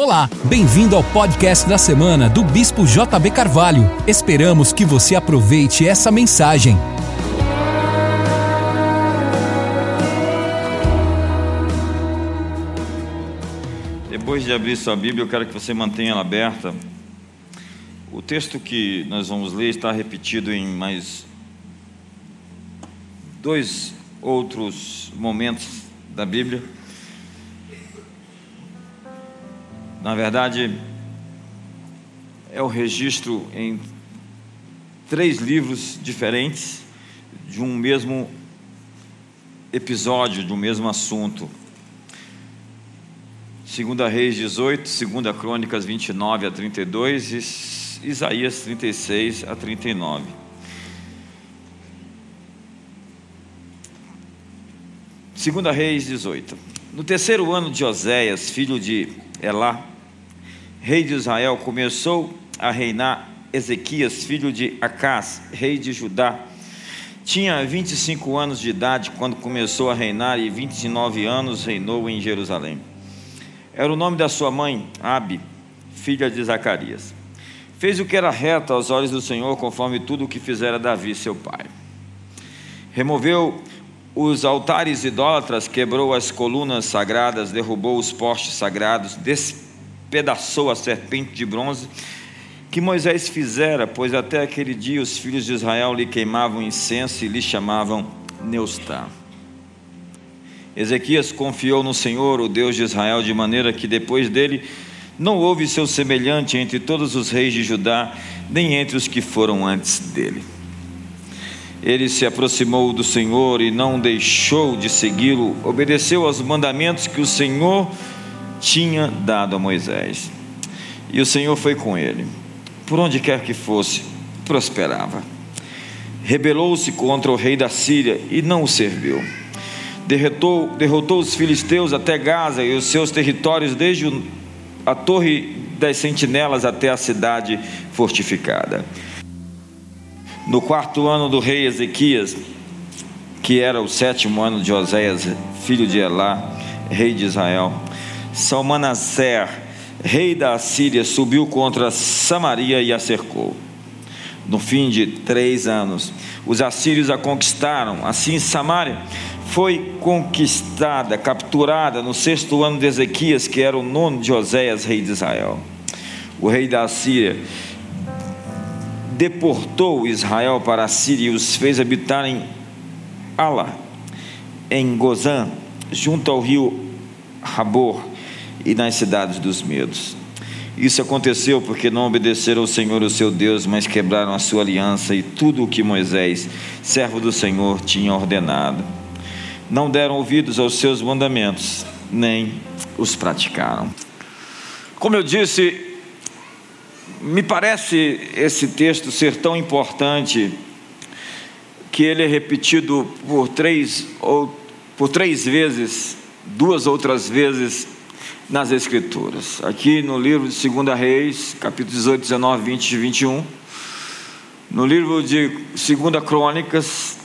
Olá, bem-vindo ao podcast da semana do Bispo JB Carvalho. Esperamos que você aproveite essa mensagem. Depois de abrir sua Bíblia, eu quero que você mantenha ela aberta. O texto que nós vamos ler está repetido em mais dois outros momentos da Bíblia. Na verdade, é o registro em três livros diferentes de um mesmo episódio, de um mesmo assunto. Segunda Reis 18, Segunda Crônicas 29 a 32 e Isaías 36 a 39. Segunda Reis 18. No terceiro ano de Oséias, filho de Elá, rei de Israel, começou a reinar Ezequias, filho de Acás, rei de Judá. Tinha 25 anos de idade quando começou a reinar e 29 anos reinou em Jerusalém. Era o nome da sua mãe, Abi, filha de Zacarias. Fez o que era reto aos olhos do Senhor, conforme tudo o que fizera Davi, seu pai. Removeu os altares idólatras, quebrou as colunas sagradas, derrubou os postes sagrados, despedaçou a serpente de bronze que Moisés fizera, pois até aquele dia os filhos de Israel lhe queimavam incenso e lhe chamavam Neustá. Ezequias confiou no Senhor, o Deus de Israel, de maneira que depois dele não houve seu semelhante entre todos os reis de Judá, nem entre os que foram antes dele. Ele se aproximou do Senhor e não deixou de segui-lo, obedeceu aos mandamentos que o Senhor tinha dado a Moisés. E o Senhor foi com ele. Por onde quer que fosse, prosperava. Rebelou-se contra o rei da Síria e não o serviu. Derrotou, derrotou os filisteus até Gaza e os seus territórios, desde a torre das sentinelas até a cidade fortificada. No quarto ano do rei Ezequias, que era o sétimo ano de Oséias, filho de Elá, rei de Israel, Salmanaser, rei da Assíria, subiu contra Samaria e a cercou. No fim de três anos, os assírios a conquistaram. Assim, Samaria foi conquistada, capturada no sexto ano de Ezequias, que era o nono de Oséias, rei de Israel. O rei da Assíria deportou Israel para a Síria e os fez habitar em Ala, em Gozã, junto ao rio Rabor e nas cidades dos medos. Isso aconteceu porque não obedeceram ao Senhor, o seu Deus, mas quebraram a sua aliança e tudo o que Moisés, servo do Senhor, tinha ordenado. Não deram ouvidos aos seus mandamentos, nem os praticaram. Como eu disse, me parece esse texto ser tão importante que ele é repetido por três ou por três vezes, duas outras vezes nas Escrituras. Aqui no livro de 2 Reis, capítulo 18, 19, 20 e 21. No livro de 2 Crônicas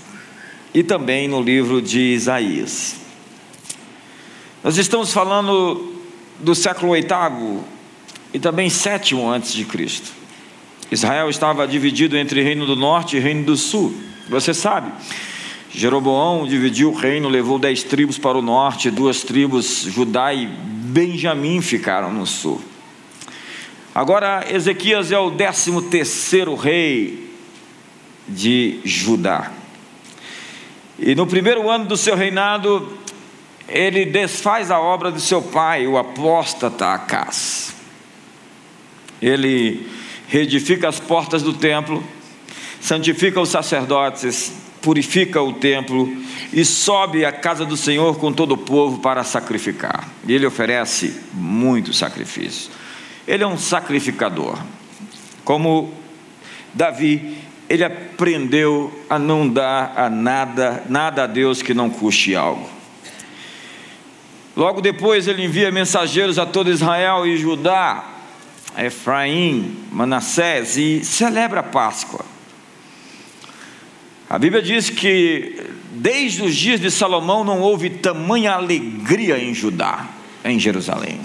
e também no livro de Isaías. Nós estamos falando do século oitavo e também sétimo antes de Cristo. Israel estava dividido entre reino do norte e reino do sul. Você sabe, Jeroboão dividiu o reino, levou dez tribos para o norte, duas tribos, Judá e Benjamim, ficaram no sul. Agora, Ezequias é o décimo terceiro rei de Judá. E no primeiro ano do seu reinado, ele desfaz a obra de seu pai, o apóstata Acás ele reedifica as portas do templo, santifica os sacerdotes, purifica o templo e sobe à casa do Senhor com todo o povo para sacrificar. E ele oferece muito sacrifício. Ele é um sacrificador. Como Davi, ele aprendeu a não dar a nada, nada a Deus que não custe algo. Logo depois ele envia mensageiros a todo Israel e Judá Efraim, Manassés e celebra a Páscoa. A Bíblia diz que desde os dias de Salomão não houve tamanha alegria em Judá, em Jerusalém.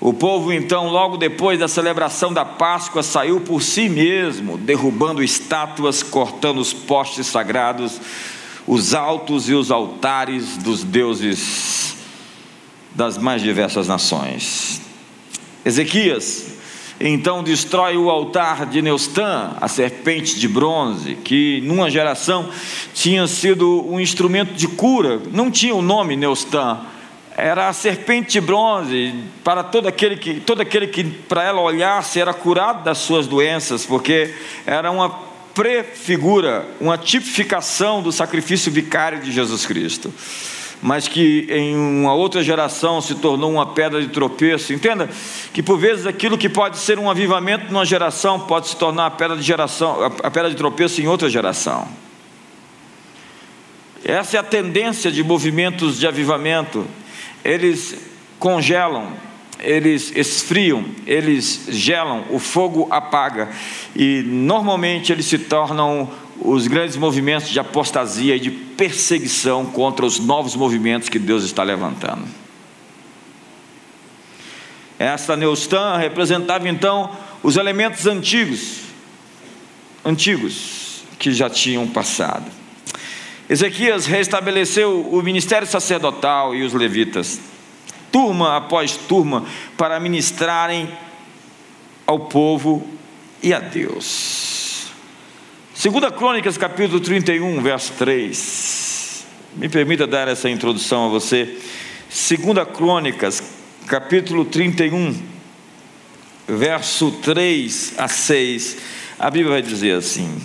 O povo, então, logo depois da celebração da Páscoa, saiu por si mesmo, derrubando estátuas, cortando os postes sagrados, os altos e os altares dos deuses das mais diversas nações. Ezequias, então, destrói o altar de Neustã, a serpente de bronze, que numa geração tinha sido um instrumento de cura, não tinha o nome Neustã era a serpente de bronze para todo aquele que, todo aquele que para ela olhasse era curado das suas doenças, porque era uma prefigura, uma tipificação do sacrifício vicário de Jesus Cristo. Mas que em uma outra geração se tornou uma pedra de tropeço. Entenda que por vezes aquilo que pode ser um avivamento numa geração pode se tornar a pedra de geração, a pedra de tropeço em outra geração. Essa é a tendência de movimentos de avivamento eles congelam, eles esfriam, eles gelam, o fogo apaga e normalmente eles se tornam os grandes movimentos de apostasia e de perseguição contra os novos movimentos que Deus está levantando. Esta Neustã representava então os elementos antigos, antigos que já tinham passado. Ezequias restabeleceu o ministério sacerdotal e os levitas, turma após turma, para ministrarem ao povo e a Deus. Segunda Crônicas, capítulo 31, verso 3. Me permita dar essa introdução a você. Segunda Crônicas, capítulo 31, verso 3 a 6. A Bíblia vai dizer assim: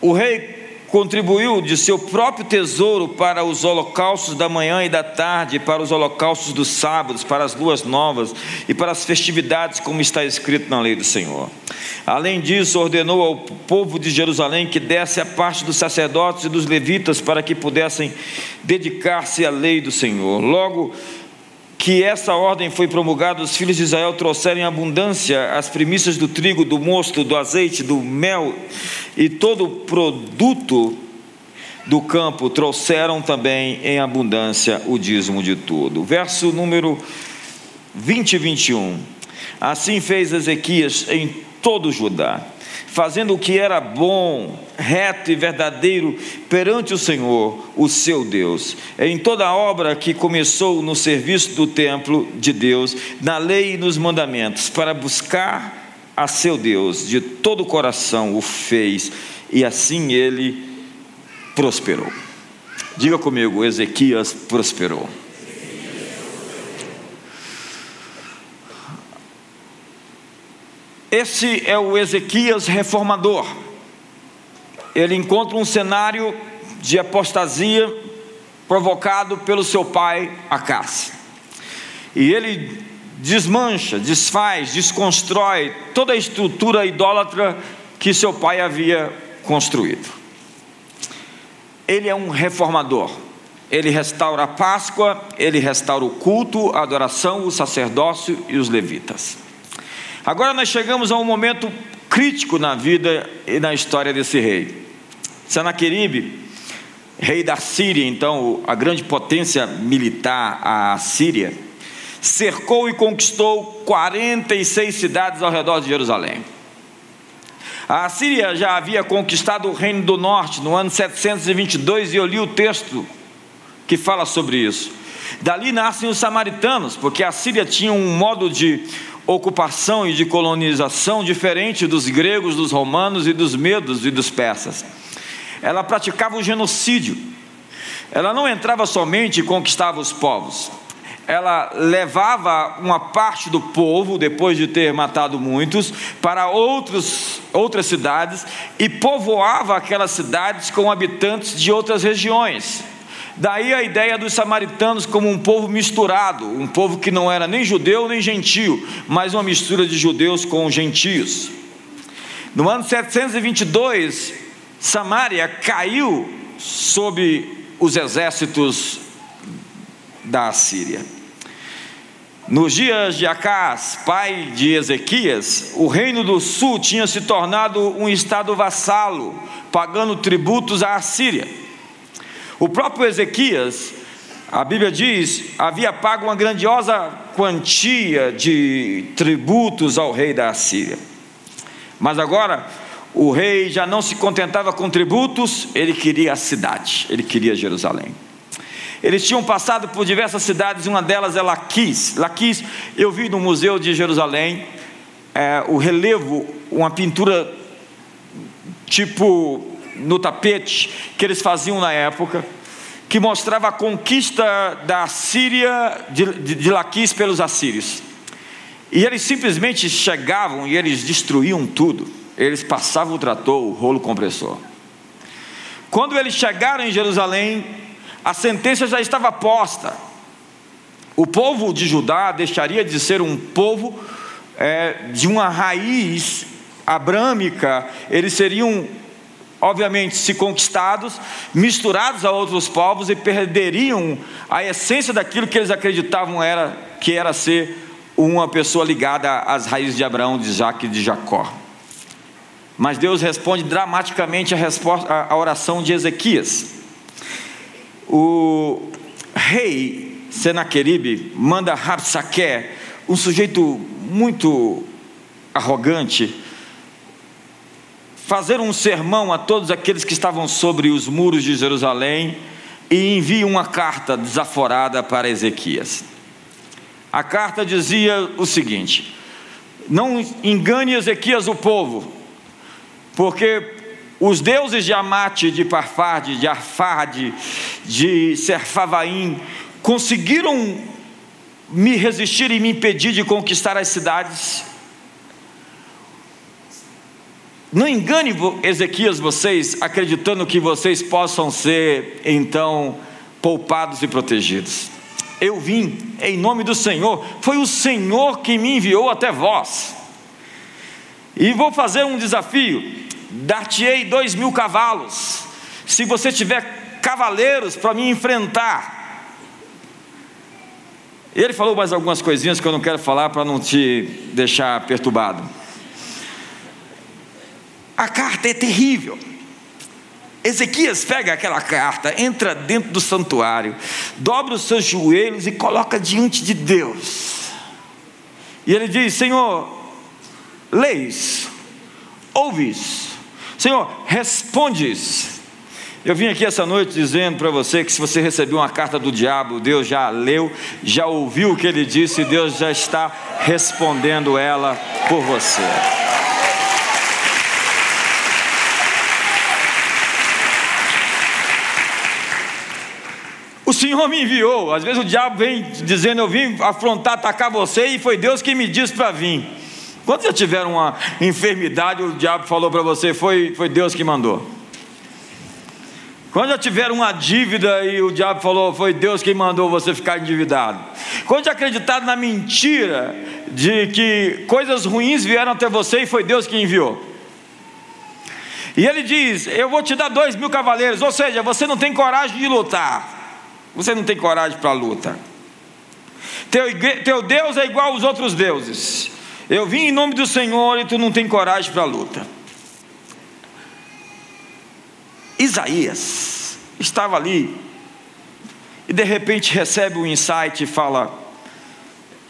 O rei contribuiu de seu próprio tesouro para os holocaustos da manhã e da tarde, para os holocaustos dos sábados, para as luas novas e para as festividades, como está escrito na lei do Senhor. Além disso, ordenou ao povo de Jerusalém que desse a parte dos sacerdotes e dos levitas para que pudessem dedicar-se à lei do Senhor. Logo, que essa ordem foi promulgada, os filhos de Israel trouxeram em abundância as primícias do trigo, do mosto, do azeite, do mel e todo o produto do campo, trouxeram também em abundância o dízimo de tudo. Verso número 20 e 21. Assim fez Ezequias em todo Judá fazendo o que era bom, reto e verdadeiro perante o Senhor, o seu Deus. Em toda a obra que começou no serviço do templo de Deus, na lei e nos mandamentos, para buscar a seu Deus de todo o coração o fez, e assim ele prosperou. Diga comigo, Ezequias prosperou. Esse é o Ezequias reformador. Ele encontra um cenário de apostasia provocado pelo seu pai Acás. E ele desmancha, desfaz, desconstrói toda a estrutura idólatra que seu pai havia construído. Ele é um reformador. Ele restaura a Páscoa, ele restaura o culto, a adoração, o sacerdócio e os levitas. Agora nós chegamos a um momento crítico na vida e na história desse rei. Senaqueribe, rei da Síria, então a grande potência militar, a Síria, cercou e conquistou 46 cidades ao redor de Jerusalém. A Síria já havia conquistado o reino do norte no ano 722 e eu li o texto que fala sobre isso. Dali nascem os samaritanos, porque a Síria tinha um modo de ocupação e de colonização diferente dos gregos, dos romanos e dos medos e dos persas. Ela praticava o genocídio. Ela não entrava somente e conquistava os povos. Ela levava uma parte do povo, depois de ter matado muitos, para outros, outras cidades e povoava aquelas cidades com habitantes de outras regiões. Daí a ideia dos samaritanos como um povo misturado, um povo que não era nem judeu nem gentio, mas uma mistura de judeus com gentios. No ano 722, Samaria caiu sob os exércitos da Assíria. Nos dias de Acás, pai de Ezequias, o reino do sul tinha se tornado um estado vassalo, pagando tributos à Assíria. O próprio Ezequias A Bíblia diz: havia pago uma grandiosa quantia de tributos ao rei da Assíria. Mas agora, o rei já não se contentava com tributos, ele queria a cidade, ele queria Jerusalém. Eles tinham passado por diversas cidades, uma delas é Laquis. Laquis, eu vi no Museu de Jerusalém é, o relevo, uma pintura tipo no tapete que eles faziam na época, que mostrava a conquista da Síria de, de, de Laquis pelos assírios. E eles simplesmente chegavam e eles destruíam tudo. Eles passavam o trator, o rolo compressor. Quando eles chegaram em Jerusalém, a sentença já estava posta. O povo de Judá deixaria de ser um povo é, de uma raiz abrâmica, eles seriam, obviamente, se conquistados, misturados a outros povos e perderiam a essência daquilo que eles acreditavam era que era ser uma pessoa ligada às raízes de Abraão, de Isaac e de Jacó. Mas Deus responde dramaticamente a, resposta, a oração de Ezequias. O rei Senaqueribe manda Rapsaque, um sujeito muito arrogante, fazer um sermão a todos aqueles que estavam sobre os muros de Jerusalém e envia uma carta desaforada para Ezequias. A carta dizia o seguinte: Não engane Ezequias o povo, porque os deuses de Amate, de Parfade, de Arfade, de Serfavaim conseguiram me resistir e me impedir de conquistar as cidades. Não engane Ezequias vocês, acreditando que vocês possam ser então poupados e protegidos. Eu vim em nome do Senhor, foi o Senhor que me enviou até vós. E vou fazer um desafio: dar-te-ei dois mil cavalos, se você tiver cavaleiros para me enfrentar. Ele falou mais algumas coisinhas que eu não quero falar para não te deixar perturbado. A carta é terrível. Ezequias pega aquela carta, entra dentro do santuário, dobra os seus joelhos e coloca diante de Deus. E ele diz: Senhor, leis, ouves, Senhor, respondes. Eu vim aqui essa noite dizendo para você que se você recebeu uma carta do diabo, Deus já leu, já ouviu o que ele disse, Deus já está respondendo ela por você. O Senhor me enviou. Às vezes o diabo vem dizendo: Eu vim afrontar, atacar você, e foi Deus que me disse para vir. Quando já tiveram uma enfermidade, o diabo falou para você: foi, foi Deus que mandou. Quando já tiveram uma dívida e o diabo falou: foi Deus que mandou você ficar endividado. Quando já acreditaram na mentira de que coisas ruins vieram até você e foi Deus que enviou. E ele diz: Eu vou te dar dois mil cavaleiros, ou seja, você não tem coragem de lutar. Você não tem coragem para a luta. Teu, teu Deus é igual aos outros deuses. Eu vim em nome do Senhor e tu não tem coragem para a luta. Isaías estava ali e de repente recebe um insight e fala: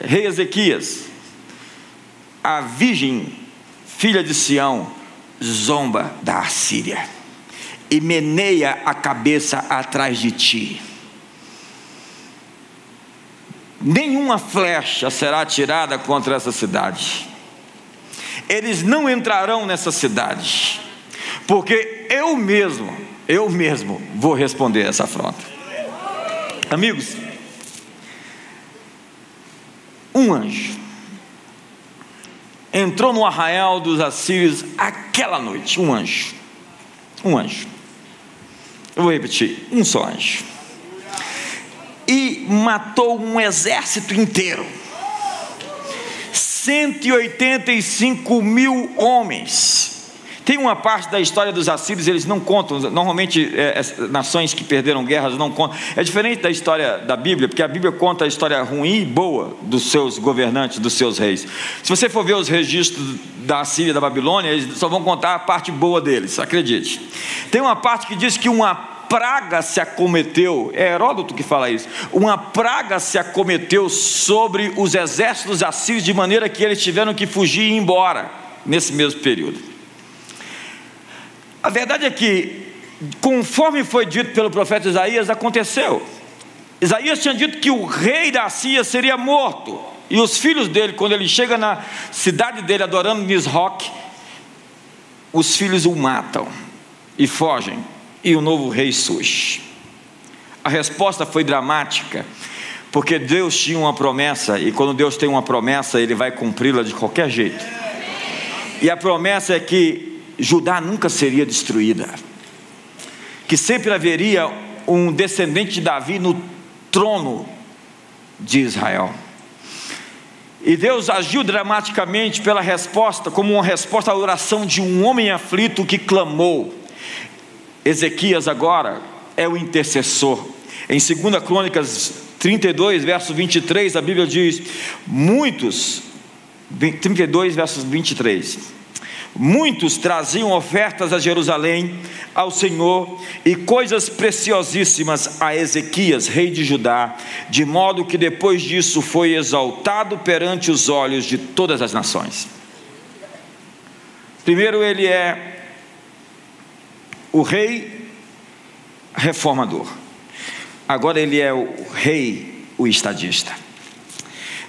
Rei Ezequias, a virgem, filha de Sião, zomba da Assíria e meneia a cabeça atrás de ti nenhuma flecha será atirada contra essa cidade. Eles não entrarão nessa cidade, porque eu mesmo, eu mesmo vou responder essa afronta. Amigos, um anjo entrou no arraial dos assírios aquela noite, um anjo. Um anjo. Eu vou repetir, um só anjo matou um exército inteiro 185 mil homens. Tem uma parte da história dos assírios, eles não contam, normalmente é, é, nações que perderam guerras não contam. É diferente da história da Bíblia, porque a Bíblia conta a história ruim e boa dos seus governantes, dos seus reis. Se você for ver os registros da Síria e da Babilônia, eles só vão contar a parte boa deles, acredite. Tem uma parte que diz que uma praga se acometeu, é Heródoto que fala isso, uma praga se acometeu sobre os exércitos assírios, de maneira que eles tiveram que fugir e ir embora nesse mesmo período. A verdade é que, conforme foi dito pelo profeta Isaías, aconteceu. Isaías tinha dito que o rei da Síria seria morto, e os filhos dele, quando ele chega na cidade dele adorando Nisroch, os filhos o matam e fogem, e o novo rei surge. A resposta foi dramática, porque Deus tinha uma promessa, e quando Deus tem uma promessa, Ele vai cumpri-la de qualquer jeito. E a promessa é que Judá nunca seria destruída, que sempre haveria um descendente de Davi no trono de Israel. E Deus agiu dramaticamente pela resposta, como uma resposta à oração de um homem aflito que clamou. Ezequias agora é o intercessor. Em 2 Crônicas 32, verso 23, a Bíblia diz: Muitos, 32, versos 23 Muitos traziam ofertas a Jerusalém, ao Senhor, e coisas preciosíssimas a Ezequias, rei de Judá, de modo que depois disso foi exaltado perante os olhos de todas as nações. Primeiro, ele é o rei reformador, agora, ele é o rei, o estadista.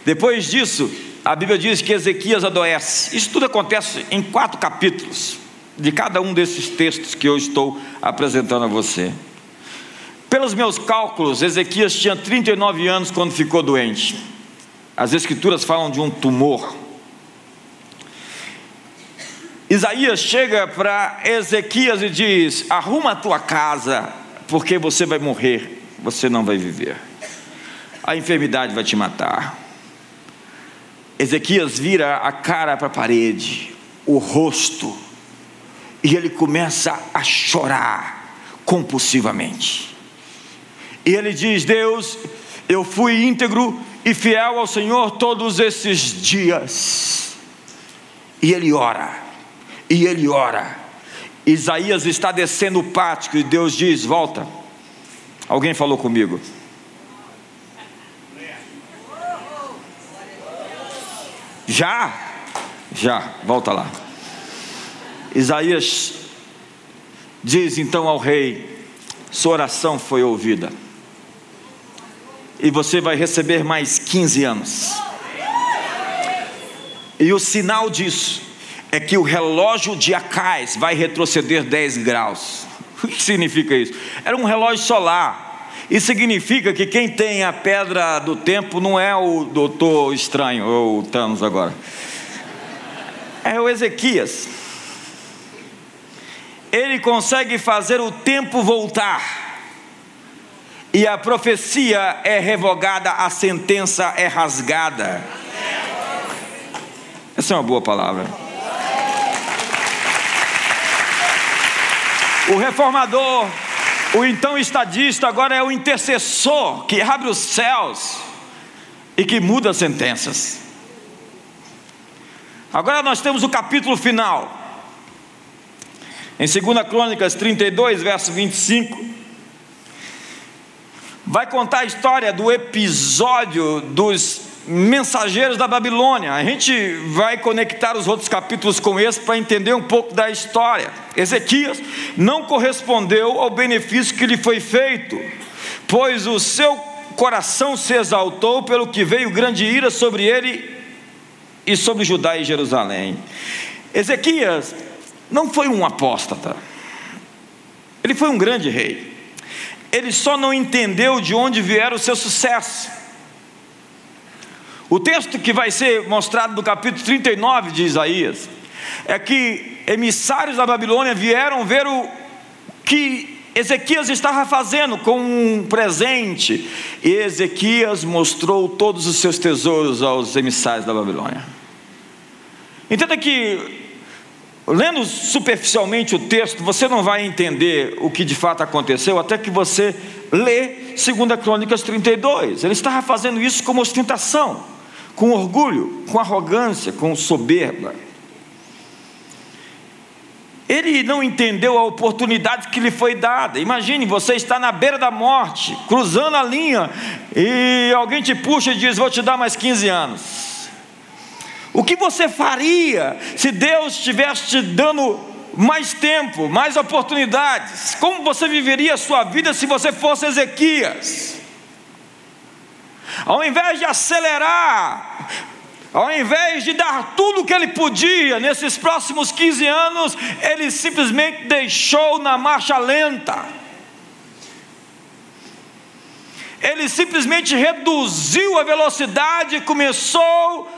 Depois disso, a Bíblia diz que Ezequias adoece. Isso tudo acontece em quatro capítulos, de cada um desses textos que eu estou apresentando a você. Pelos meus cálculos, Ezequias tinha 39 anos quando ficou doente. As Escrituras falam de um tumor. Isaías chega para Ezequias e diz: Arruma a tua casa, porque você vai morrer, você não vai viver. A enfermidade vai te matar. Ezequias vira a cara para a parede, o rosto, e ele começa a chorar compulsivamente. E ele diz: Deus, eu fui íntegro e fiel ao Senhor todos esses dias. E ele ora, e ele ora. Isaías está descendo o pátio e Deus diz: Volta. Alguém falou comigo. Já? Já, volta lá. Isaías diz então ao rei: Sua oração foi ouvida, e você vai receber mais 15 anos. E o sinal disso é que o relógio de Acais vai retroceder 10 graus. O que significa isso? Era um relógio solar. Isso significa que quem tem a pedra do tempo não é o doutor estranho, ou o Thanos agora. É o Ezequias. Ele consegue fazer o tempo voltar. E a profecia é revogada, a sentença é rasgada. Essa é uma boa palavra. O reformador o então estadista agora é o intercessor que abre os céus e que muda sentenças. Agora nós temos o capítulo final. Em 2 Crônicas 32, verso 25, vai contar a história do episódio dos mensageiros da Babilônia. A gente vai conectar os outros capítulos com esse para entender um pouco da história. Ezequias não correspondeu ao benefício que lhe foi feito, pois o seu coração se exaltou, pelo que veio grande ira sobre ele e sobre Judá e Jerusalém. Ezequias não foi um apóstata, ele foi um grande rei. Ele só não entendeu de onde viera o seu sucesso. O texto que vai ser mostrado no capítulo 39 de Isaías é que emissários da Babilônia vieram ver o que Ezequias estava fazendo com um presente, e Ezequias mostrou todos os seus tesouros aos emissários da Babilônia. Entenda que, lendo superficialmente o texto, você não vai entender o que de fato aconteceu, até que você lê 2 Crônicas 32. Ele estava fazendo isso como ostentação com orgulho, com arrogância, com soberba. Ele não entendeu a oportunidade que lhe foi dada. Imagine, você está na beira da morte, cruzando a linha, e alguém te puxa e diz: Vou te dar mais 15 anos. O que você faria se Deus estivesse te dando mais tempo, mais oportunidades? Como você viveria a sua vida se você fosse Ezequias? Ao invés de acelerar, ao invés de dar tudo o que ele podia nesses próximos 15 anos, ele simplesmente deixou na marcha lenta. Ele simplesmente reduziu a velocidade e começou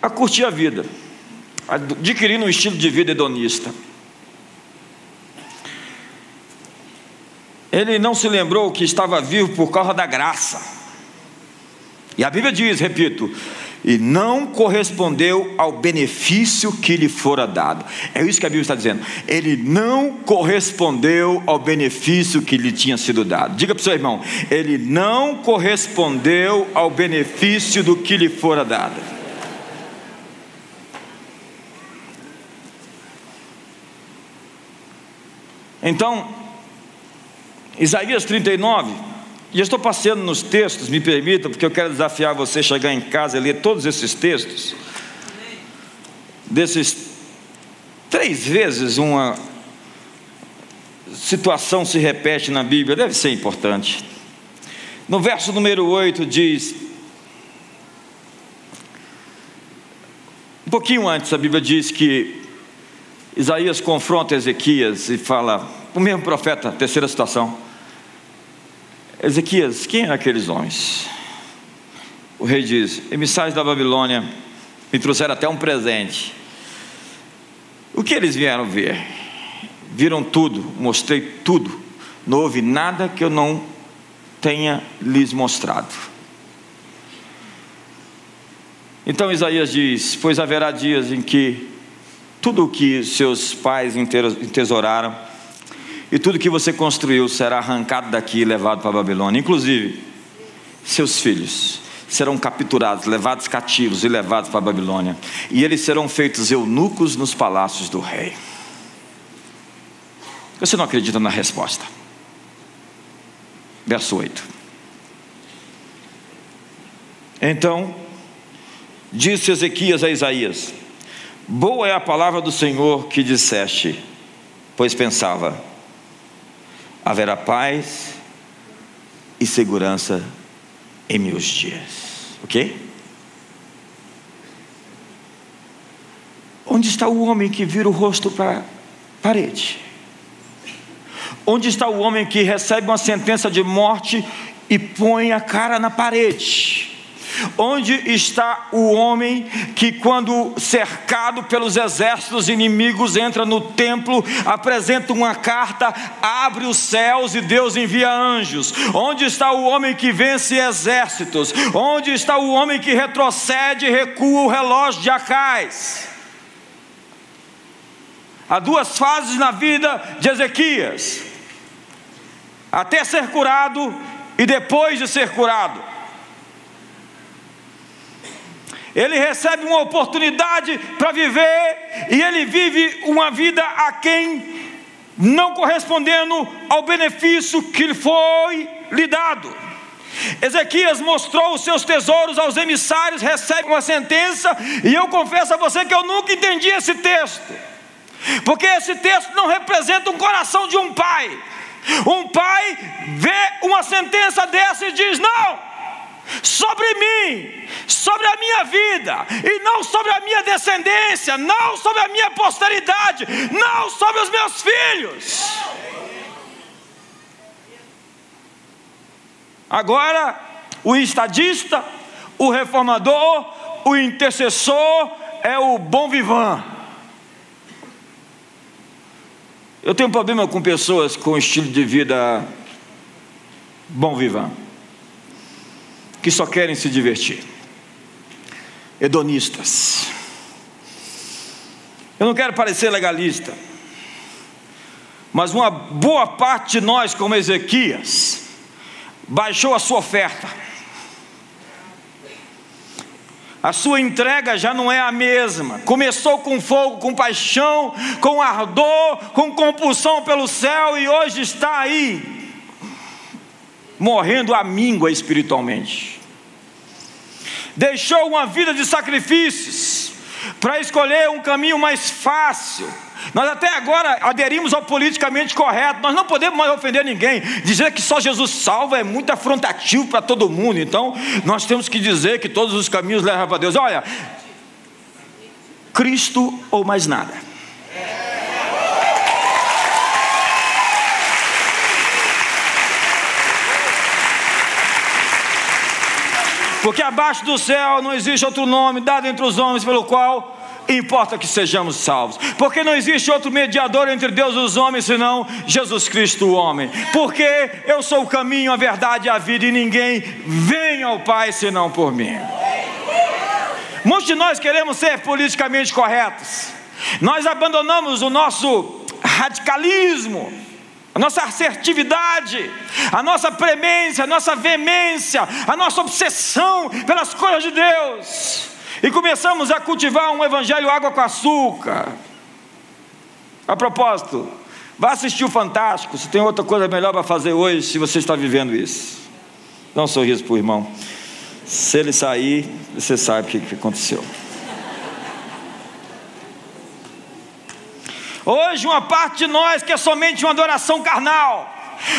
a curtir a vida, adquirindo um estilo de vida hedonista. Ele não se lembrou que estava vivo por causa da graça. E a Bíblia diz, repito, e não correspondeu ao benefício que lhe fora dado. É isso que a Bíblia está dizendo. Ele não correspondeu ao benefício que lhe tinha sido dado. Diga para o seu irmão: ele não correspondeu ao benefício do que lhe fora dado. Então, Isaías 39 e eu estou passeando nos textos, me permita, porque eu quero desafiar você a chegar em casa e ler todos esses textos. Desses três vezes uma situação se repete na Bíblia, deve ser importante. No verso número 8 diz: Um pouquinho antes a Bíblia diz que Isaías confronta Ezequias e fala, o mesmo profeta, terceira situação. Ezequias, quem eram aqueles homens? O rei diz: emissários da Babilônia me trouxeram até um presente. O que eles vieram ver? Viram tudo, mostrei tudo. Não houve nada que eu não tenha lhes mostrado. Então Isaías diz: Pois haverá dias em que tudo o que seus pais entesouraram e tudo que você construiu será arrancado daqui e levado para a Babilônia, inclusive seus filhos serão capturados, levados cativos e levados para a Babilônia, e eles serão feitos eunucos nos palácios do rei. Você não acredita na resposta? Verso 8. Então, disse Ezequias a Isaías: Boa é a palavra do Senhor que disseste, pois pensava, haverá paz e segurança em meus dias. Ok? Onde está o homem que vira o rosto para a parede? Onde está o homem que recebe uma sentença de morte e põe a cara na parede? Onde está o homem que, quando cercado pelos exércitos inimigos, entra no templo, apresenta uma carta, abre os céus e Deus envia anjos? Onde está o homem que vence exércitos? Onde está o homem que retrocede e recua o relógio de Acais? Há duas fases na vida de Ezequias: até ser curado e depois de ser curado. Ele recebe uma oportunidade para viver e ele vive uma vida a quem não correspondendo ao benefício que lhe foi lhe dado. Ezequias mostrou os seus tesouros aos emissários, recebe uma sentença, e eu confesso a você que eu nunca entendi esse texto, porque esse texto não representa um coração de um pai. Um pai vê uma sentença dessa e diz: Não, sobre mim, sobre a minha vida, e não sobre a minha descendência, não sobre a minha posteridade, não sobre os meus filhos. Agora, o estadista, o reformador, o intercessor é o bom vivant. Eu tenho um problema com pessoas com estilo de vida bom vivant que só querem se divertir. Hedonistas. Eu não quero parecer legalista, mas uma boa parte de nós, como Ezequias, baixou a sua oferta. A sua entrega já não é a mesma. Começou com fogo, com paixão, com ardor, com compulsão pelo céu e hoje está aí, morrendo à míngua espiritualmente. Deixou uma vida de sacrifícios para escolher um caminho mais fácil nós até agora aderimos ao politicamente correto, nós não podemos mais ofender ninguém. Dizer que só Jesus salva é muito afrontativo para todo mundo, então nós temos que dizer que todos os caminhos levam para Deus. Olha, Cristo ou mais nada. Porque abaixo do céu não existe outro nome dado entre os homens pelo qual importa que sejamos salvos, porque não existe outro mediador entre Deus e os homens senão Jesus Cristo, o homem. Porque eu sou o caminho, a verdade e a vida, e ninguém vem ao Pai senão por mim. Muitos de nós queremos ser politicamente corretos, nós abandonamos o nosso radicalismo, a nossa assertividade, a nossa premência, a nossa veemência, a nossa obsessão pelas coisas de Deus e começamos a cultivar um evangelho água com açúcar. A propósito, vá assistir o Fantástico, se tem outra coisa melhor para fazer hoje, se você está vivendo isso. Dá um sorriso para o irmão. Se ele sair, você sabe o que aconteceu. Hoje, uma parte de nós quer somente uma adoração carnal,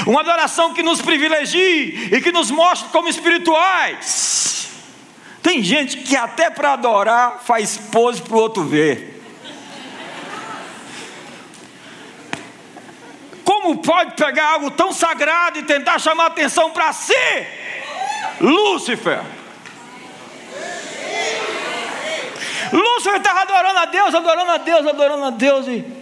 uma adoração que nos privilegie e que nos mostre como espirituais. Tem gente que até para adorar faz pose para o outro ver. Como pode pegar algo tão sagrado e tentar chamar atenção para si? Lúcifer. Lúcifer estava adorando a Deus, adorando a Deus, adorando a Deus e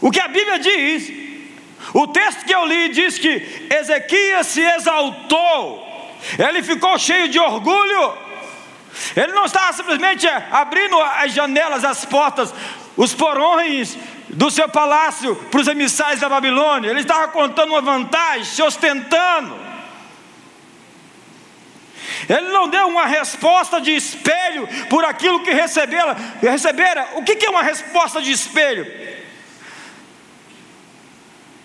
O que a Bíblia diz, o texto que eu li diz que Ezequias se exaltou, ele ficou cheio de orgulho, ele não estava simplesmente abrindo as janelas, as portas, os porões do seu palácio para os emissários da Babilônia, ele estava contando uma vantagem, se ostentando. Ele não deu uma resposta de espelho por aquilo que recebera. recebera. O que é uma resposta de espelho?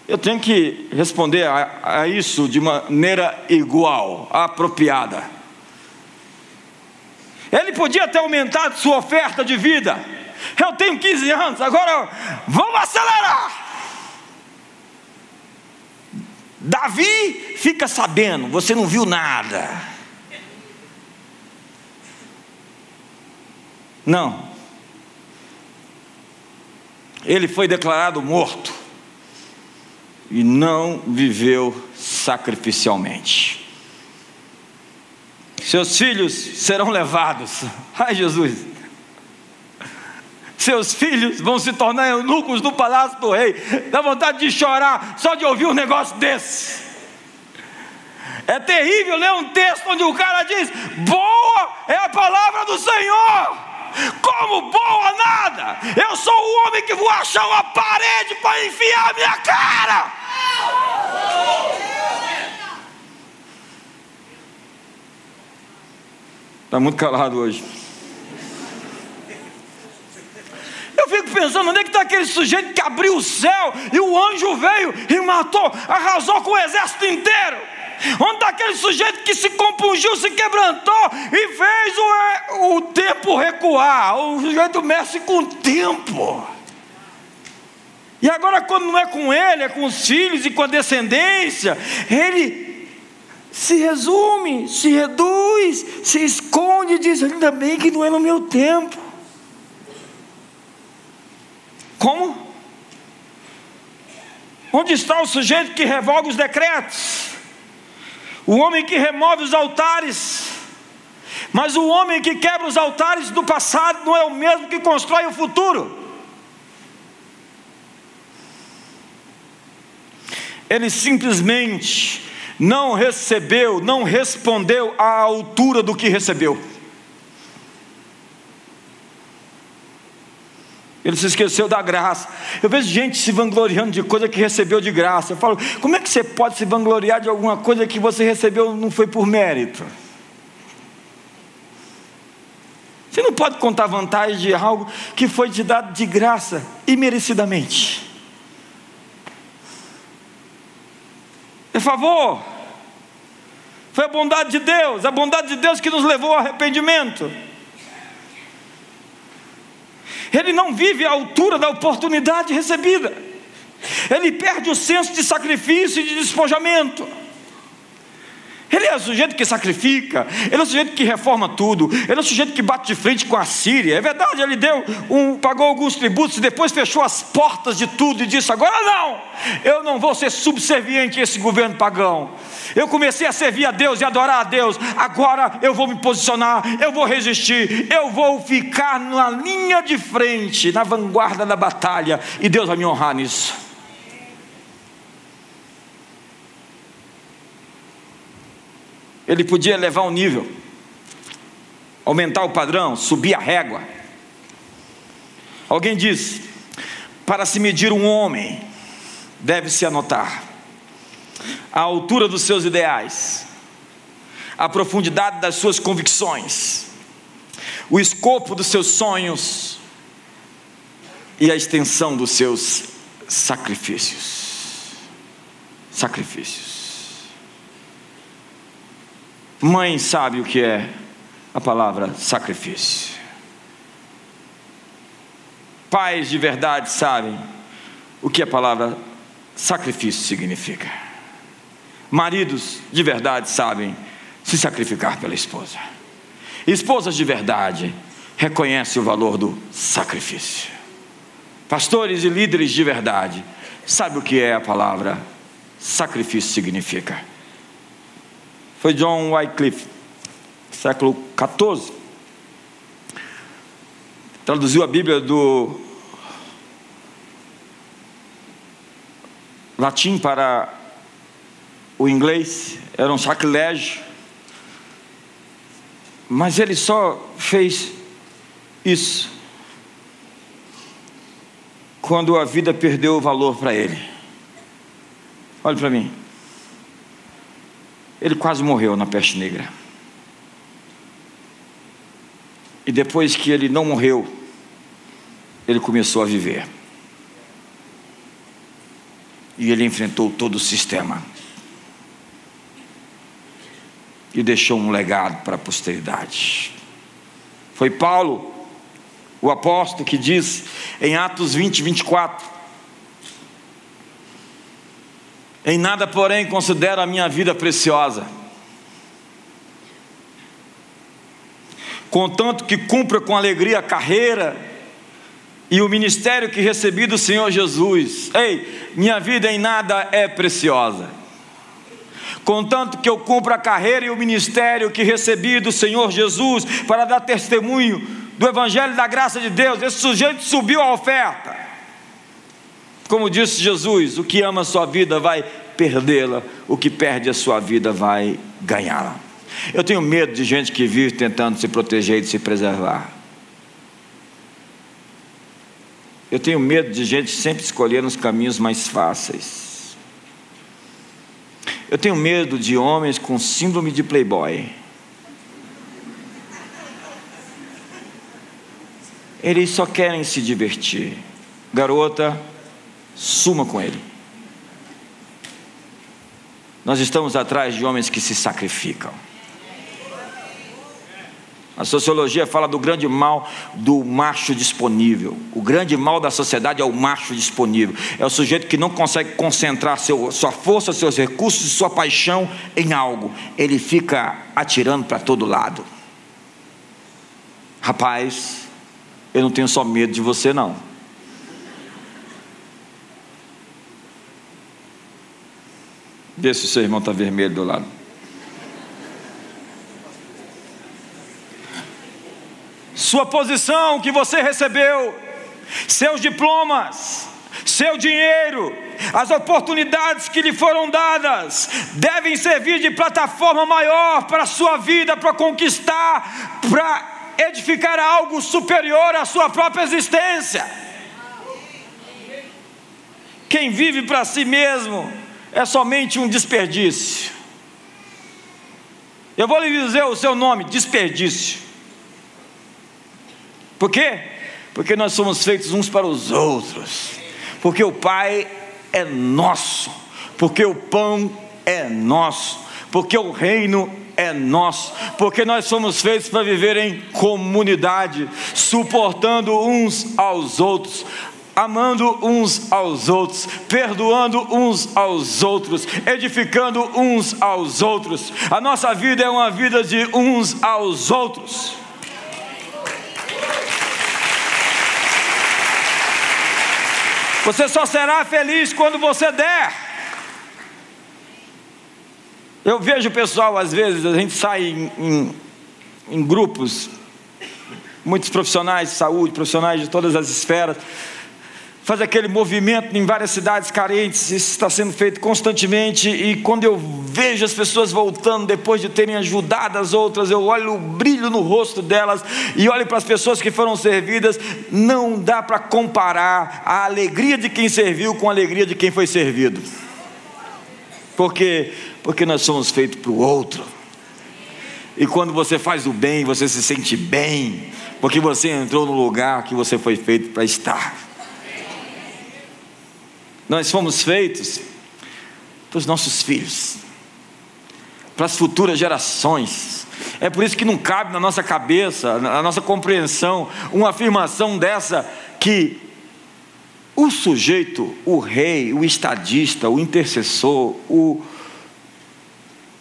Eu tenho que responder a, a isso de maneira igual, apropriada. Ele podia ter aumentado sua oferta de vida. Eu tenho 15 anos, agora vamos acelerar. Davi fica sabendo, você não viu nada. Não. Ele foi declarado morto e não viveu sacrificialmente. Seus filhos serão levados. Ai, Jesus. Seus filhos vão se tornar eunucos no palácio do rei. Dá vontade de chorar só de ouvir um negócio desse. É terrível ler um texto onde o cara diz: Boa é a palavra do Senhor. Como boa nada! Eu sou o homem que vou achar uma parede para enfiar a minha cara! Está muito calado hoje. Eu fico pensando, onde é que está aquele sujeito que abriu o céu e o anjo veio e matou, arrasou com o exército inteiro? Onde está aquele sujeito que se compungiu, se quebrantou e fez o, o tempo recuar? O sujeito mexe com o tempo. E agora, quando não é com ele, é com os filhos e com a descendência, ele se resume, se reduz, se esconde e diz: ainda bem que não é no meu tempo. Como? Onde está o sujeito que revoga os decretos? O homem que remove os altares. Mas o homem que quebra os altares do passado não é o mesmo que constrói o futuro. Ele simplesmente não recebeu, não respondeu à altura do que recebeu. Ele se esqueceu da graça. Eu vejo gente se vangloriando de coisa que recebeu de graça. Eu falo, como é que você pode se vangloriar de alguma coisa que você recebeu não foi por mérito? Você não pode contar vantagem de algo que foi te dado de graça, imerecidamente. É favor. Foi a bondade de Deus, a bondade de Deus que nos levou ao arrependimento. Ele não vive à altura da oportunidade recebida. Ele perde o senso de sacrifício e de despojamento. Ele é o sujeito que sacrifica, ele é o sujeito que reforma tudo, ele é o sujeito que bate de frente com a Síria. É verdade, ele deu um, pagou alguns tributos e depois fechou as portas de tudo e disse: agora não, eu não vou ser subserviente a esse governo pagão. Eu comecei a servir a Deus e adorar a Deus. Agora eu vou me posicionar, eu vou resistir, eu vou ficar na linha de frente, na vanguarda da batalha, e Deus vai me honrar nisso. Ele podia levar um nível, aumentar o padrão, subir a régua. Alguém diz: para se medir um homem, deve-se anotar a altura dos seus ideais, a profundidade das suas convicções, o escopo dos seus sonhos e a extensão dos seus sacrifícios. Sacrifícios. Mãe sabe o que é a palavra sacrifício. Pais de verdade sabem o que a palavra sacrifício significa. Maridos de verdade sabem se sacrificar pela esposa. Esposas de verdade reconhecem o valor do sacrifício. Pastores e líderes de verdade sabem o que é a palavra sacrifício significa foi John Wycliffe, século XIV. Traduziu a Bíblia do latim para o inglês, era um sacrilégio. Mas ele só fez isso quando a vida perdeu o valor para ele. Olhe para mim. Ele quase morreu na peste negra. E depois que ele não morreu, ele começou a viver. E ele enfrentou todo o sistema. E deixou um legado para a posteridade. Foi Paulo, o apóstolo, que diz em Atos 20, 24: Em nada, porém, considero a minha vida preciosa. Contanto que cumpra com alegria a carreira e o ministério que recebi do Senhor Jesus. Ei, minha vida em nada é preciosa. Contanto que eu cumpra a carreira e o ministério que recebi do Senhor Jesus para dar testemunho do Evangelho da graça de Deus. Esse sujeito subiu a oferta. Como disse Jesus, o que ama a sua vida vai perdê-la, o que perde a sua vida vai ganhá-la. Eu tenho medo de gente que vive tentando se proteger e de se preservar. Eu tenho medo de gente sempre escolhendo os caminhos mais fáceis. Eu tenho medo de homens com síndrome de playboy. Eles só querem se divertir. Garota, suma com ele. Nós estamos atrás de homens que se sacrificam. A sociologia fala do grande mal do macho disponível. O grande mal da sociedade é o macho disponível. É o sujeito que não consegue concentrar seu, sua força, seus recursos sua paixão em algo. Ele fica atirando para todo lado. Rapaz, eu não tenho só medo de você, não. Vê se o seu irmão está vermelho do lado. Sua posição que você recebeu, seus diplomas, seu dinheiro, as oportunidades que lhe foram dadas, devem servir de plataforma maior para a sua vida, para conquistar, para edificar algo superior à sua própria existência. Quem vive para si mesmo é somente um desperdício. Eu vou lhe dizer o seu nome: desperdício. Por quê? Porque nós somos feitos uns para os outros. Porque o Pai é nosso. Porque o pão é nosso. Porque o reino é nosso. Porque nós somos feitos para viver em comunidade, suportando uns aos outros amando uns aos outros, perdoando uns aos outros, edificando uns aos outros. A nossa vida é uma vida de uns aos outros. Você só será feliz quando você der. Eu vejo o pessoal, às vezes, a gente sai em, em, em grupos, muitos profissionais de saúde, profissionais de todas as esferas, faz aquele movimento em várias cidades carentes, isso está sendo feito constantemente, e quando eu vejo as pessoas voltando depois de terem ajudado as outras, eu olho o brilho no rosto delas e olho para as pessoas que foram servidas, não dá para comparar a alegria de quem serviu com a alegria de quem foi servido. Porque porque nós somos feitos para o outro. E quando você faz o bem, você se sente bem, porque você entrou no lugar que você foi feito para estar. Nós fomos feitos para os nossos filhos, para as futuras gerações. É por isso que não cabe na nossa cabeça, na nossa compreensão, uma afirmação dessa que o sujeito, o rei, o estadista, o intercessor, o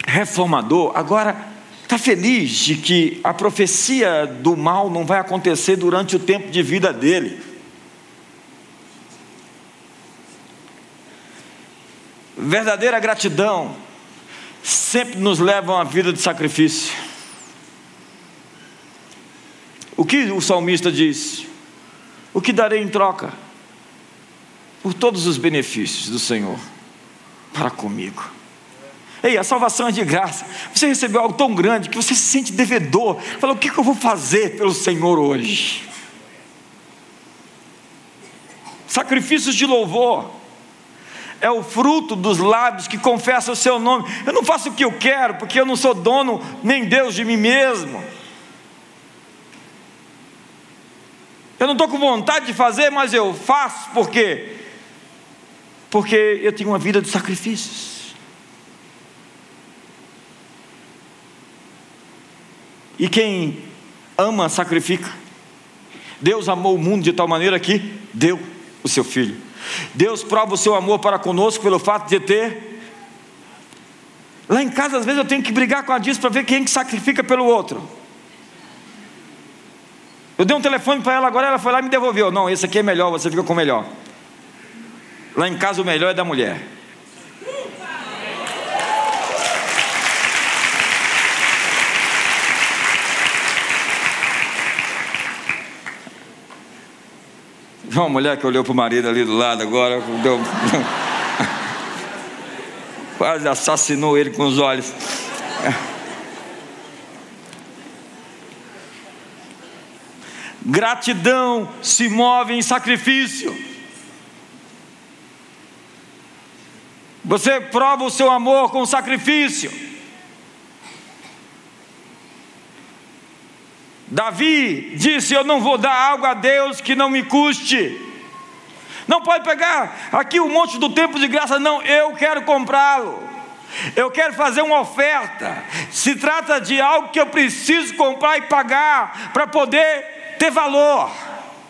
reformador, agora está feliz de que a profecia do mal não vai acontecer durante o tempo de vida dele. Verdadeira gratidão sempre nos leva a uma vida de sacrifício. O que o salmista diz? O que darei em troca? Por todos os benefícios do Senhor para comigo. Ei, a salvação é de graça. Você recebeu algo tão grande que você se sente devedor. Fala, o que eu vou fazer pelo Senhor hoje? Sacrifícios de louvor é o fruto dos lábios que confessam o seu nome. Eu não faço o que eu quero, porque eu não sou dono nem Deus de mim mesmo. Eu não estou com vontade de fazer, mas eu faço, por quê? Porque eu tenho uma vida de sacrifícios. E quem ama, sacrifica. Deus amou o mundo de tal maneira que deu o seu filho. Deus prova o seu amor para conosco pelo fato de ter. Lá em casa, às vezes, eu tenho que brigar com a Diz para ver quem que sacrifica pelo outro. Eu dei um telefone para ela agora, ela foi lá e me devolveu. Não, esse aqui é melhor, você fica com o melhor. Lá em casa, o melhor é da mulher. Uma mulher que olhou para o marido ali do lado agora, deu... quase assassinou ele com os olhos. Gratidão se move em sacrifício. Você prova o seu amor com sacrifício. Davi disse: Eu não vou dar algo a Deus que não me custe. Não pode pegar aqui o monte do tempo de graça, não, eu quero comprá-lo. Eu quero fazer uma oferta. Se trata de algo que eu preciso comprar e pagar para poder ter valor,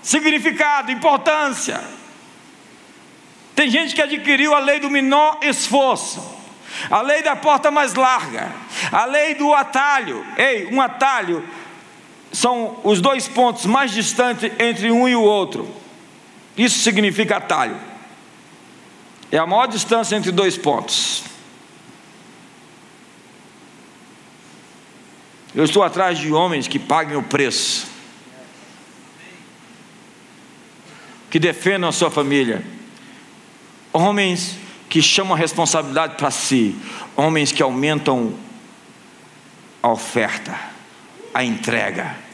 significado, importância. Tem gente que adquiriu a lei do menor esforço, a lei da porta mais larga, a lei do atalho. Ei, um atalho são os dois pontos mais distantes entre um e o outro. Isso significa atalho. É a maior distância entre dois pontos. Eu estou atrás de homens que paguem o preço, que defendam a sua família, homens que chamam a responsabilidade para si, homens que aumentam a oferta, a entrega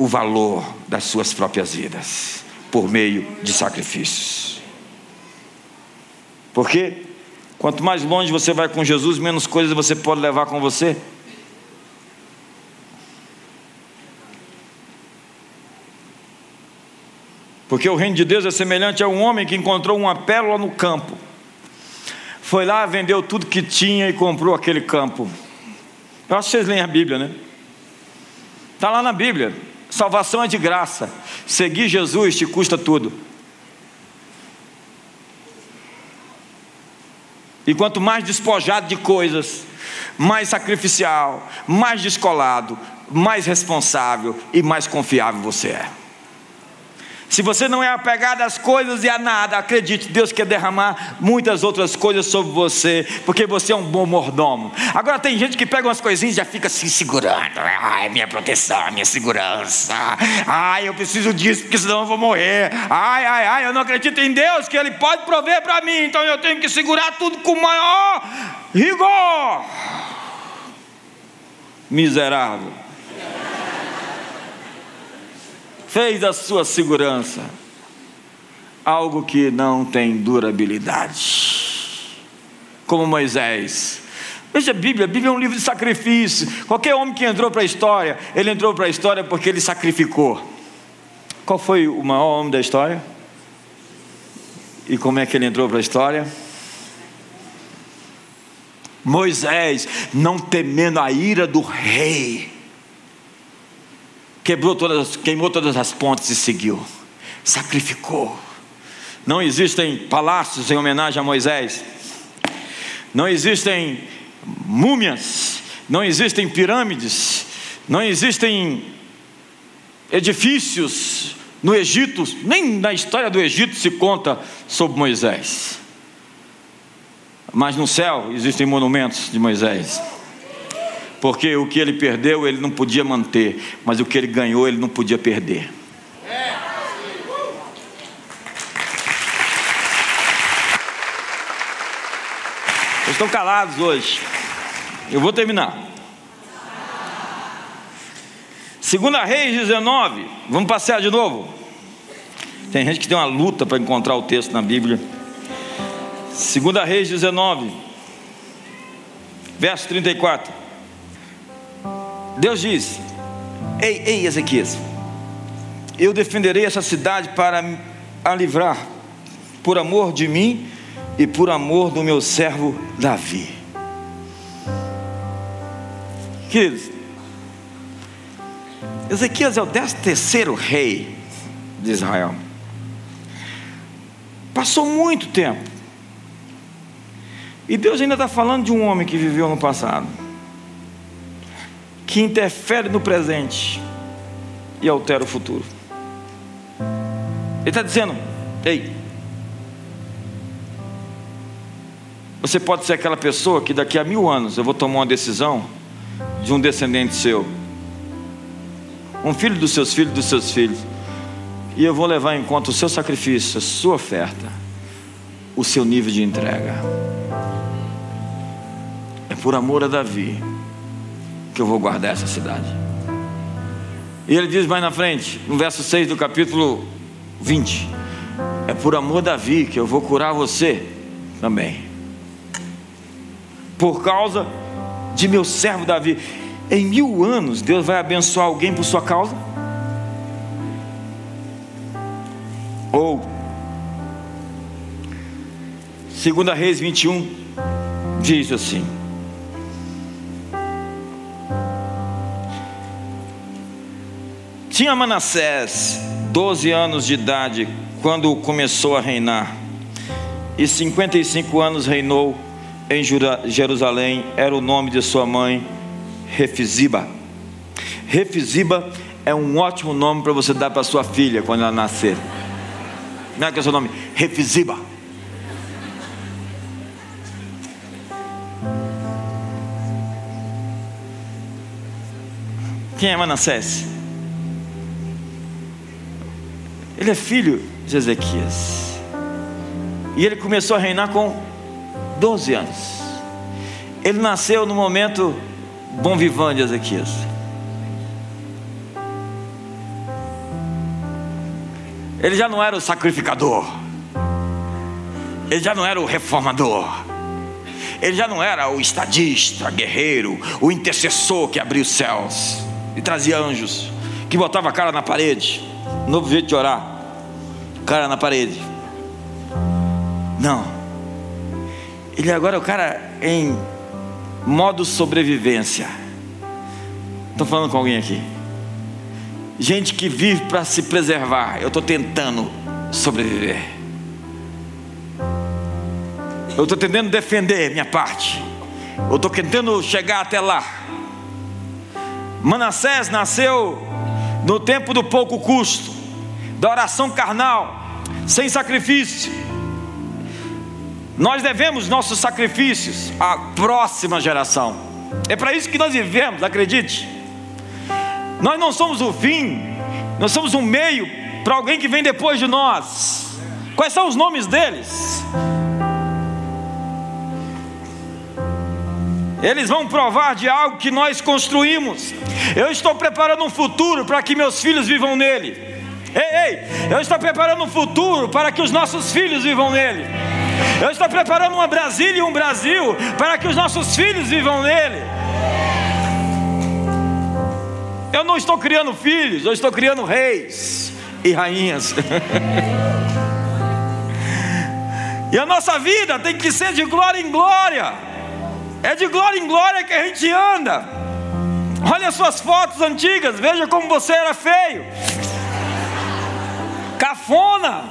o valor das suas próprias vidas por meio de sacrifícios. Porque quanto mais longe você vai com Jesus, menos coisas você pode levar com você. Porque o reino de Deus é semelhante a um homem que encontrou uma pérola no campo. Foi lá, vendeu tudo que tinha e comprou aquele campo. Eu acho que vocês leem a Bíblia, né? Está lá na Bíblia. Salvação é de graça. Seguir Jesus te custa tudo. E quanto mais despojado de coisas, mais sacrificial, mais descolado, mais responsável e mais confiável você é. Se você não é apegado às coisas e a nada, acredite, Deus quer derramar muitas outras coisas sobre você, porque você é um bom mordomo. Agora tem gente que pega umas coisinhas e já fica se segurando. Ai, minha proteção, minha segurança. Ai, eu preciso disso, porque senão eu vou morrer. Ai, ai, ai, eu não acredito em Deus, que Ele pode prover para mim, então eu tenho que segurar tudo com maior rigor. Miserável fez da sua segurança algo que não tem durabilidade. Como Moisés. Veja a Bíblia, a Bíblia é um livro de sacrifício. Qualquer homem que entrou para a história, ele entrou para a história porque ele sacrificou. Qual foi o maior homem da história? E como é que ele entrou para a história? Moisés, não temendo a ira do rei, quebrou todas, queimou todas as pontes e seguiu, sacrificou. Não existem palácios em homenagem a Moisés, não existem múmias, não existem pirâmides, não existem edifícios no Egito, nem na história do Egito se conta sobre Moisés. Mas no céu existem monumentos de Moisés. Porque o que ele perdeu, ele não podia manter, mas o que ele ganhou, ele não podia perder. Vocês estão calados hoje. Eu vou terminar. Segunda Reis 19. Vamos passear de novo. Tem gente que tem uma luta para encontrar o texto na Bíblia. Segunda Reis 19. Verso 34. Deus diz: Ei, ei, Ezequias, eu defenderei essa cidade para a livrar, por amor de mim e por amor do meu servo Davi. Queridos, Ezequias é o décimo terceiro rei de Israel. Passou muito tempo. E Deus ainda está falando de um homem que viveu no passado que interfere no presente e altera o futuro. Ele está dizendo: ei, você pode ser aquela pessoa que daqui a mil anos eu vou tomar uma decisão de um descendente seu, um filho dos seus filhos, dos seus filhos, e eu vou levar em conta o seu sacrifício, a sua oferta, o seu nível de entrega. É por amor a Davi que eu vou guardar essa cidade. E ele diz mais na frente, no verso 6 do capítulo 20: É por amor Davi que eu vou curar você também. Por causa de meu servo Davi. Em mil anos, Deus vai abençoar alguém por sua causa? Ou, segunda Reis 21, diz assim: Tinha Manassés 12 anos de idade quando começou a reinar, e 55 anos reinou em Jerusalém. Era o nome de sua mãe, Refiziba. Refiziba é um ótimo nome para você dar para sua filha quando ela nascer. Como é que é o seu nome? Refiziba. Quem é Manassés? Ele é filho de Ezequias. E ele começou a reinar com 12 anos. Ele nasceu no momento bom vivant de Ezequias. Ele já não era o sacrificador. Ele já não era o reformador. Ele já não era o estadista, guerreiro, o intercessor que abria os céus e trazia anjos, que botava a cara na parede. Novo jeito de orar. Cara na parede. Não. Ele agora é o cara em modo sobrevivência. Estou falando com alguém aqui. Gente que vive para se preservar. Eu estou tentando sobreviver. Eu estou tentando defender minha parte. Eu estou tentando chegar até lá. Manassés nasceu no tempo do pouco custo, da oração carnal, sem sacrifício. Nós devemos nossos sacrifícios à próxima geração. É para isso que nós vivemos, acredite. Nós não somos o fim, nós somos um meio para alguém que vem depois de nós. Quais são os nomes deles? Eles vão provar de algo que nós construímos. Eu estou preparando um futuro para que meus filhos vivam nele. Ei, ei, eu estou preparando um futuro para que os nossos filhos vivam nele. Eu estou preparando uma Brasília e um Brasil para que os nossos filhos vivam nele. Eu não estou criando filhos, eu estou criando reis e rainhas. e a nossa vida tem que ser de glória em glória. É de glória em glória que a gente anda. Olha as suas fotos antigas, veja como você era feio. Cafona.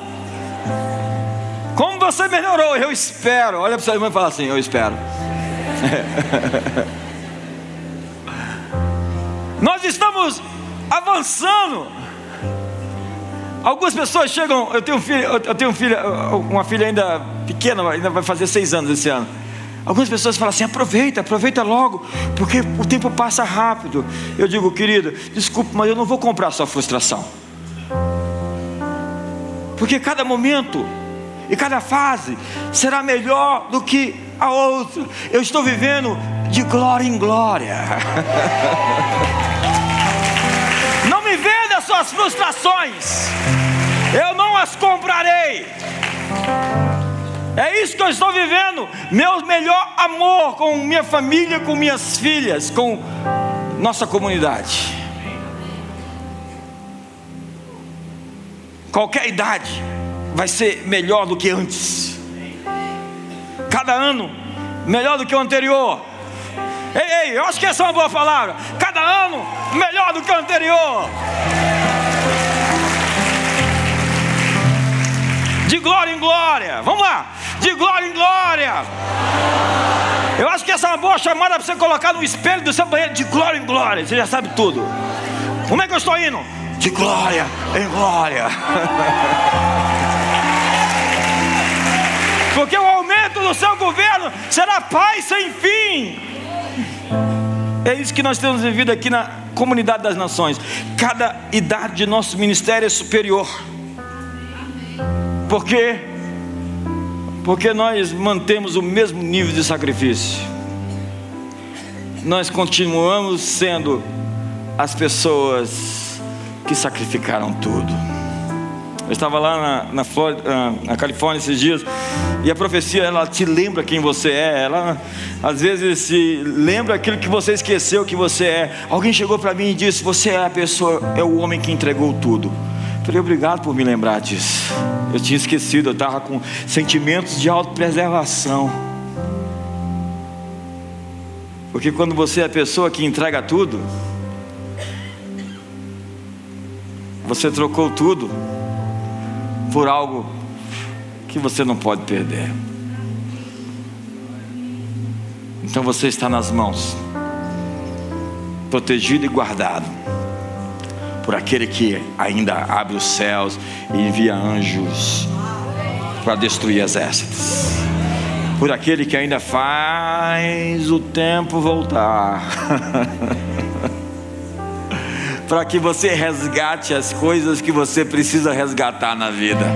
Como você melhorou? Eu espero. Olha para sua irmã e fala assim: Eu espero. Nós estamos avançando. Algumas pessoas chegam. Eu tenho um filho, eu tenho filho, uma filha ainda pequena, ainda vai fazer seis anos esse ano. Algumas pessoas falam assim: aproveita, aproveita logo, porque o tempo passa rápido. Eu digo, querida, desculpe, mas eu não vou comprar sua frustração. Porque cada momento e cada fase será melhor do que a outra. Eu estou vivendo de glória em glória. Não me venda suas frustrações, eu não as comprarei. É isso que eu estou vivendo, meu melhor amor com minha família, com minhas filhas, com nossa comunidade. Qualquer idade vai ser melhor do que antes. Cada ano melhor do que o anterior. Ei, ei, eu acho que essa é uma boa palavra. Cada ano melhor do que o anterior. De glória em glória. Vamos lá. De glória em glória. Eu acho que essa é uma boa chamada para você colocar no espelho do seu banheiro. De glória em glória. Você já sabe tudo. Como é que eu estou indo? De glória em glória. Porque o aumento do seu governo será paz sem fim. É isso que nós temos vivido aqui na comunidade das nações. Cada idade de nosso ministério é superior. Por quê? Porque nós mantemos o mesmo nível de sacrifício. Nós continuamos sendo as pessoas que sacrificaram tudo. Eu estava lá na, na, Flórida, ah, na, Califórnia esses dias e a profecia ela te lembra quem você é. Ela às vezes se lembra aquilo que você esqueceu que você é. Alguém chegou para mim e disse: Você é a pessoa, é o homem que entregou tudo. Falei, obrigado por me lembrar disso. Eu tinha esquecido, eu estava com sentimentos de autopreservação. Porque quando você é a pessoa que entrega tudo, você trocou tudo por algo que você não pode perder. Então você está nas mãos, protegido e guardado por aquele que ainda abre os céus e envia anjos para destruir exércitos. Por aquele que ainda faz o tempo voltar. para que você resgate as coisas que você precisa resgatar na vida.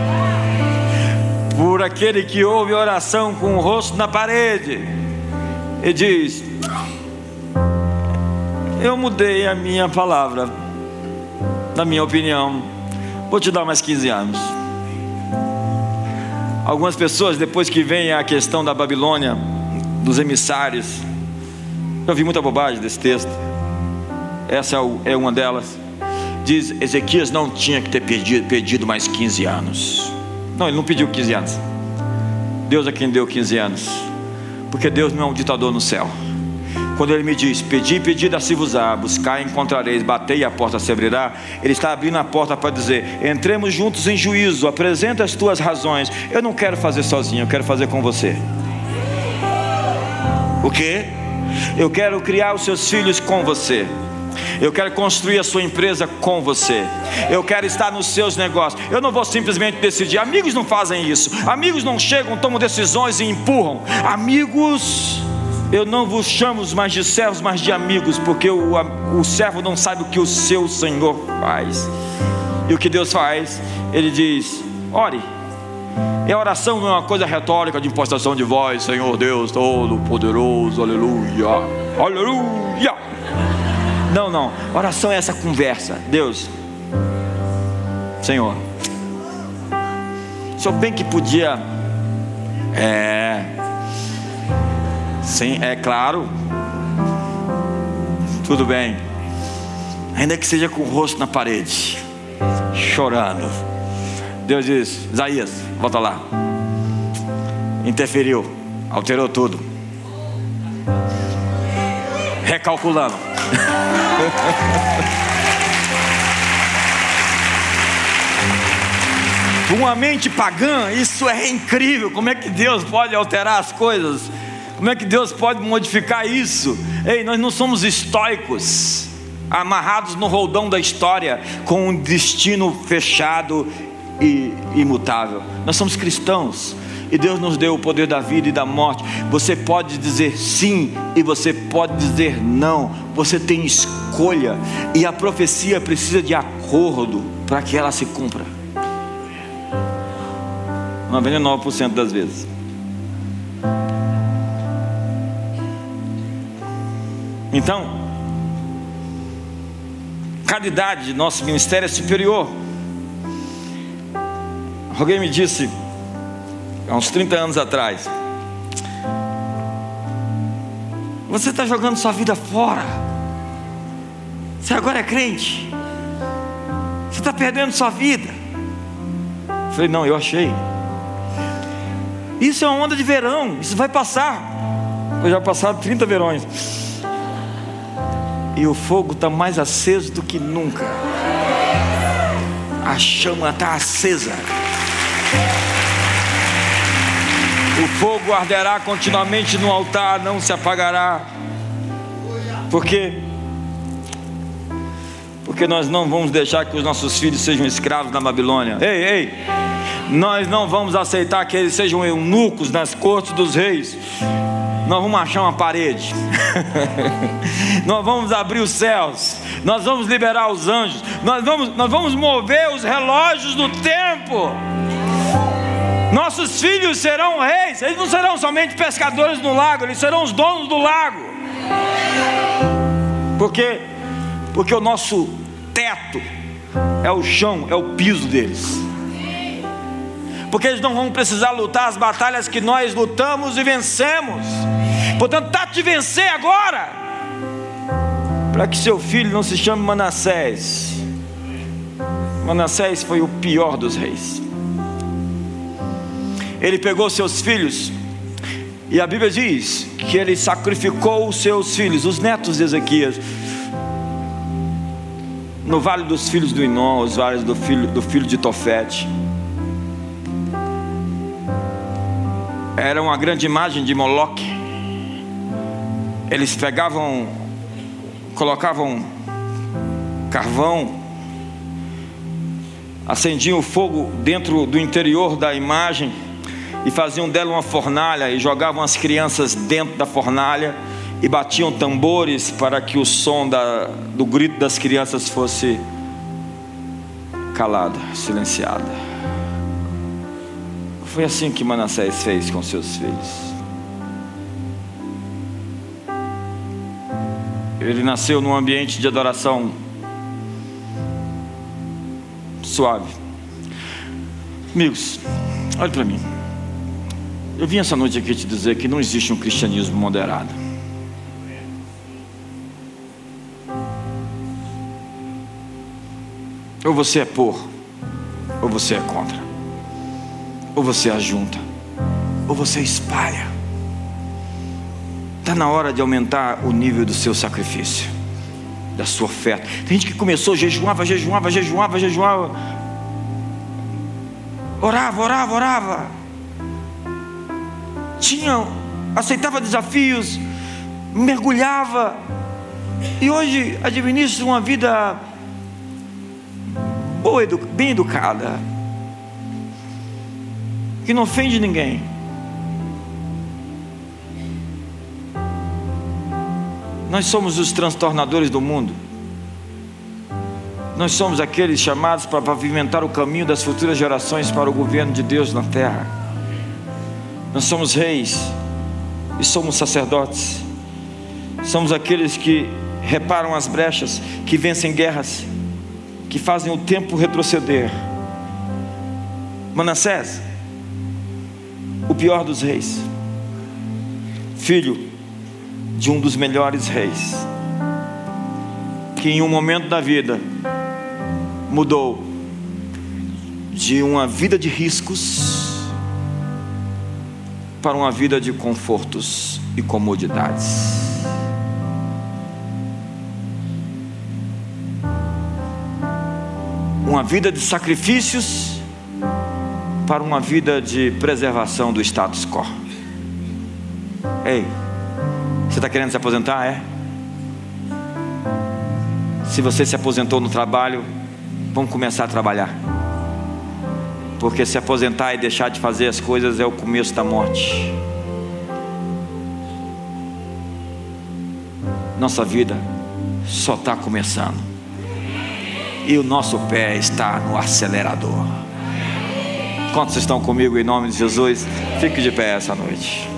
Por aquele que ouve oração com o rosto na parede e diz: Eu mudei a minha palavra, na minha opinião, vou te dar mais 15 anos. Algumas pessoas, depois que vem a questão da Babilônia, dos emissários, eu vi muita bobagem desse texto. Essa é, é uma delas. Diz: Ezequias não tinha que ter pedido, pedido mais 15 anos. Não, ele não pediu 15 anos. Deus é quem deu 15 anos. Porque Deus não é um ditador no céu. Quando ele me diz: Pedi, pedi, dá-se-vos-á, buscar, encontrareis, batei e a porta se abrirá. Ele está abrindo a porta para dizer: Entremos juntos em juízo, apresenta as tuas razões. Eu não quero fazer sozinho, eu quero fazer com você. O que? Eu quero criar os seus filhos com você. Eu quero construir a sua empresa com você. Eu quero estar nos seus negócios. Eu não vou simplesmente decidir. Amigos não fazem isso. Amigos não chegam, tomam decisões e empurram. Amigos eu não vos chamo mais de servos, mas de amigos, porque o, o servo não sabe o que o seu Senhor faz. E o que Deus faz? Ele diz: ore. E a oração não é uma coisa retórica de impostação de voz, Senhor Deus Todo-Poderoso, aleluia, aleluia. Não, não, oração é essa conversa. Deus, Senhor, Senhor bem que podia, é, Sim, é claro. Tudo bem. Ainda que seja com o rosto na parede, chorando. Deus diz: Isaías, volta lá. Interferiu, alterou tudo. Recalculando. Uma mente pagã, isso é incrível. Como é que Deus pode alterar as coisas? Como é que Deus pode modificar isso? Ei, nós não somos estoicos, amarrados no roldão da história, com um destino fechado e imutável. Nós somos cristãos. E Deus nos deu o poder da vida e da morte. Você pode dizer sim e você pode dizer não. Você tem escolha. E a profecia precisa de acordo para que ela se cumpra. 99% das vezes. Então, cada idade de nosso ministério é superior. Alguém me disse, há uns 30 anos atrás, você está jogando sua vida fora. Você agora é crente. Você está perdendo sua vida. Eu falei, não, eu achei. Isso é uma onda de verão, isso vai passar. Eu já passaram 30 verões e o fogo está mais aceso do que nunca. A chama está acesa. O fogo arderá continuamente no altar, não se apagará. Por quê? Porque nós não vamos deixar que os nossos filhos sejam escravos na Babilônia. Ei, ei! Nós não vamos aceitar que eles sejam eunucos nas cortes dos reis nós vamos achar uma parede, nós vamos abrir os céus, nós vamos liberar os anjos, nós vamos, nós vamos mover os relógios do tempo. Nossos filhos serão reis, eles não serão somente pescadores no lago, eles serão os donos do lago. Porque porque o nosso teto é o chão, é o piso deles. Porque eles não vão precisar lutar as batalhas que nós lutamos e vencemos. Portanto, trate de vencer agora, para que seu filho não se chame Manassés. Manassés foi o pior dos reis. Ele pegou seus filhos, e a Bíblia diz que ele sacrificou os seus filhos, os netos de Ezequias, no vale dos filhos do Inom, os vales do filho, do filho de Tofete. Era uma grande imagem de Moloque eles pegavam, colocavam carvão, acendiam o fogo dentro do interior da imagem e faziam dela uma fornalha e jogavam as crianças dentro da fornalha e batiam tambores para que o som da, do grito das crianças fosse calado, silenciado. Foi assim que Manassés fez com seus filhos. Ele nasceu num ambiente de adoração suave. Amigos, olhe para mim. Eu vim essa noite aqui te dizer que não existe um cristianismo moderado. Ou você é por, ou você é contra. Ou você ajunta, ou você espalha. Está na hora de aumentar o nível do seu sacrifício, da sua fé. Tem gente que começou, jejuava, jejuava, jejuava, jejuava. Orava, orava, orava. Tinha, aceitava desafios, mergulhava. E hoje administra uma vida boa, bem educada, que não ofende ninguém. Nós somos os transtornadores do mundo. Nós somos aqueles chamados para pavimentar o caminho das futuras gerações para o governo de Deus na terra. Nós somos reis e somos sacerdotes. Somos aqueles que reparam as brechas, que vencem guerras, que fazem o tempo retroceder. Manassés, o pior dos reis, filho de um dos melhores reis, que em um momento da vida mudou de uma vida de riscos para uma vida de confortos e comodidades. uma vida de sacrifícios para uma vida de preservação do status quo. Ei, você está querendo se aposentar? É? Se você se aposentou no trabalho, vamos começar a trabalhar. Porque se aposentar e deixar de fazer as coisas é o começo da morte. Nossa vida só está começando e o nosso pé está no acelerador. Quantos estão comigo em nome de Jesus? Fique de pé essa noite.